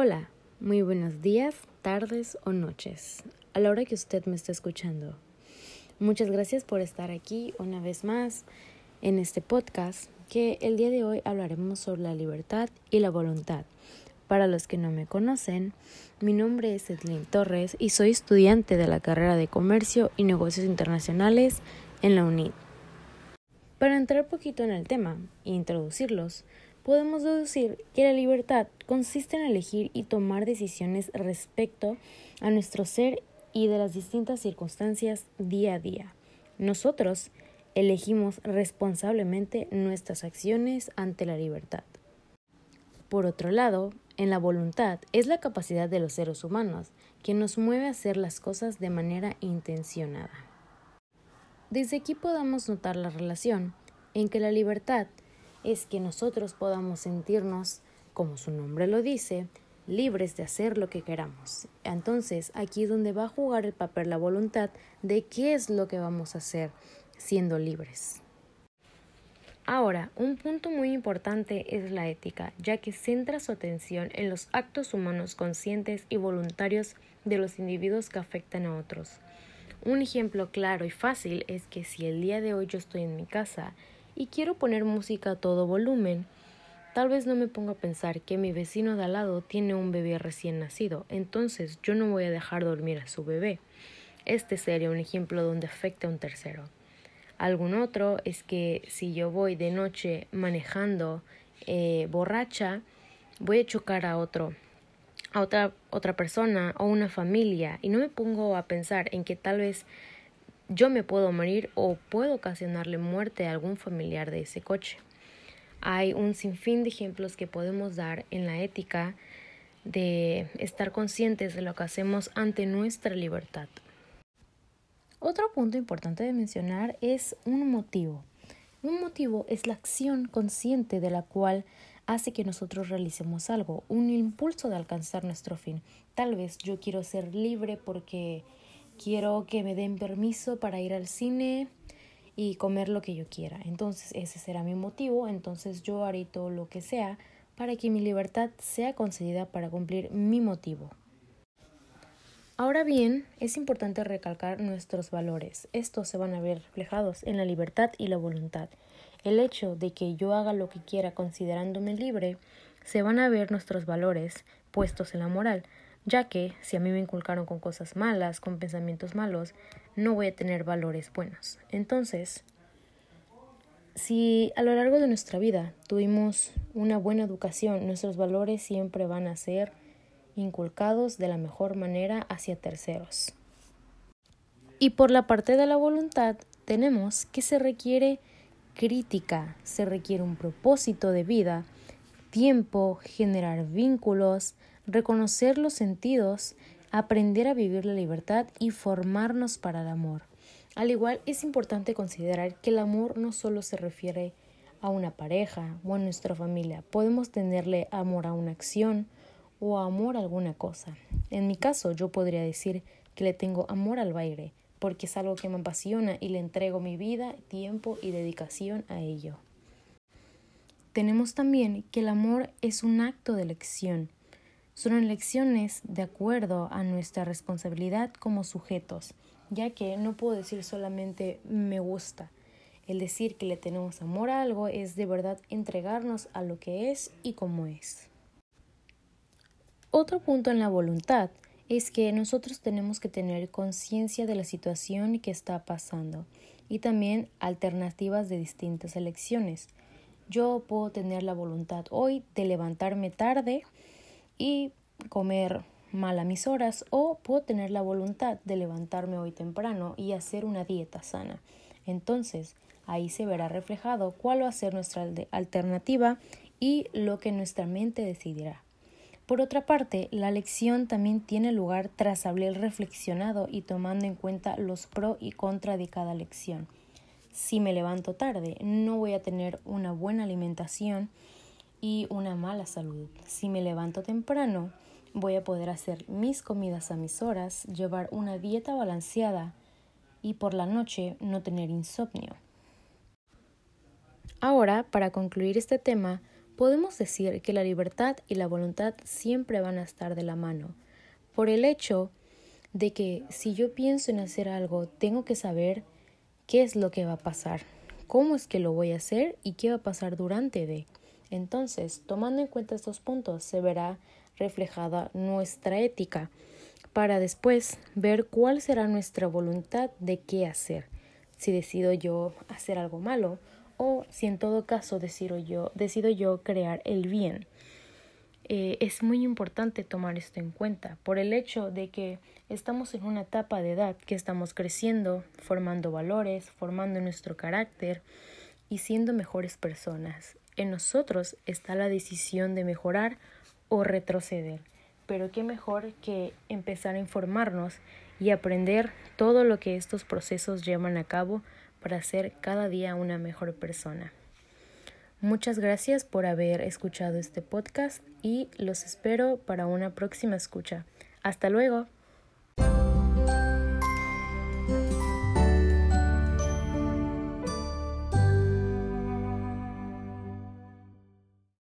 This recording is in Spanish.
Hola, muy buenos días, tardes o noches, a la hora que usted me está escuchando. Muchas gracias por estar aquí una vez más en este podcast que el día de hoy hablaremos sobre la libertad y la voluntad. Para los que no me conocen, mi nombre es Edlin Torres y soy estudiante de la carrera de Comercio y Negocios Internacionales en la UNID. Para entrar un poquito en el tema e introducirlos, podemos deducir que la libertad consiste en elegir y tomar decisiones respecto a nuestro ser y de las distintas circunstancias día a día. Nosotros elegimos responsablemente nuestras acciones ante la libertad. Por otro lado, en la voluntad es la capacidad de los seres humanos que nos mueve a hacer las cosas de manera intencionada. Desde aquí podemos notar la relación en que la libertad es que nosotros podamos sentirnos, como su nombre lo dice, libres de hacer lo que queramos. Entonces, aquí es donde va a jugar el papel la voluntad de qué es lo que vamos a hacer siendo libres. Ahora, un punto muy importante es la ética, ya que centra su atención en los actos humanos conscientes y voluntarios de los individuos que afectan a otros. Un ejemplo claro y fácil es que si el día de hoy yo estoy en mi casa y quiero poner música a todo volumen, tal vez no me ponga a pensar que mi vecino de al lado tiene un bebé recién nacido, entonces yo no voy a dejar dormir a su bebé. Este sería un ejemplo donde afecta a un tercero. Algún otro es que si yo voy de noche manejando eh, borracha, voy a chocar a otro a otra, otra persona o una familia y no me pongo a pensar en que tal vez yo me puedo morir o puedo ocasionarle muerte a algún familiar de ese coche. Hay un sinfín de ejemplos que podemos dar en la ética de estar conscientes de lo que hacemos ante nuestra libertad. Otro punto importante de mencionar es un motivo. Un motivo es la acción consciente de la cual hace que nosotros realicemos algo, un impulso de alcanzar nuestro fin. Tal vez yo quiero ser libre porque quiero que me den permiso para ir al cine y comer lo que yo quiera. Entonces ese será mi motivo, entonces yo haré todo lo que sea para que mi libertad sea concedida para cumplir mi motivo. Ahora bien, es importante recalcar nuestros valores. Estos se van a ver reflejados en la libertad y la voluntad. El hecho de que yo haga lo que quiera considerándome libre, se van a ver nuestros valores puestos en la moral ya que si a mí me inculcaron con cosas malas, con pensamientos malos, no voy a tener valores buenos. Entonces, si a lo largo de nuestra vida tuvimos una buena educación, nuestros valores siempre van a ser inculcados de la mejor manera hacia terceros. Y por la parte de la voluntad tenemos que se requiere crítica, se requiere un propósito de vida, tiempo, generar vínculos, reconocer los sentidos, aprender a vivir la libertad y formarnos para el amor. Al igual es importante considerar que el amor no solo se refiere a una pareja o a nuestra familia, podemos tenerle amor a una acción o amor a alguna cosa. En mi caso yo podría decir que le tengo amor al baile, porque es algo que me apasiona y le entrego mi vida, tiempo y dedicación a ello. Tenemos también que el amor es un acto de elección, son elecciones de acuerdo a nuestra responsabilidad como sujetos, ya que no puedo decir solamente me gusta. El decir que le tenemos amor a algo es de verdad entregarnos a lo que es y como es. Otro punto en la voluntad es que nosotros tenemos que tener conciencia de la situación que está pasando y también alternativas de distintas elecciones. Yo puedo tener la voluntad hoy de levantarme tarde y comer mal a mis horas o puedo tener la voluntad de levantarme hoy temprano y hacer una dieta sana. Entonces, ahí se verá reflejado cuál va a ser nuestra alternativa y lo que nuestra mente decidirá. Por otra parte, la lección también tiene lugar tras haber reflexionado y tomando en cuenta los pro y contra de cada lección. Si me levanto tarde, no voy a tener una buena alimentación y una mala salud. Si me levanto temprano, voy a poder hacer mis comidas a mis horas, llevar una dieta balanceada y por la noche no tener insomnio. Ahora, para concluir este tema, podemos decir que la libertad y la voluntad siempre van a estar de la mano, por el hecho de que si yo pienso en hacer algo, tengo que saber qué es lo que va a pasar, cómo es que lo voy a hacer y qué va a pasar durante de. Entonces, tomando en cuenta estos puntos, se verá reflejada nuestra ética para después ver cuál será nuestra voluntad de qué hacer. Si decido yo hacer algo malo o si en todo caso decido yo, decido yo crear el bien. Eh, es muy importante tomar esto en cuenta por el hecho de que estamos en una etapa de edad que estamos creciendo, formando valores, formando nuestro carácter y siendo mejores personas. En nosotros está la decisión de mejorar o retroceder, pero qué mejor que empezar a informarnos y aprender todo lo que estos procesos llevan a cabo para ser cada día una mejor persona. Muchas gracias por haber escuchado este podcast y los espero para una próxima escucha. Hasta luego.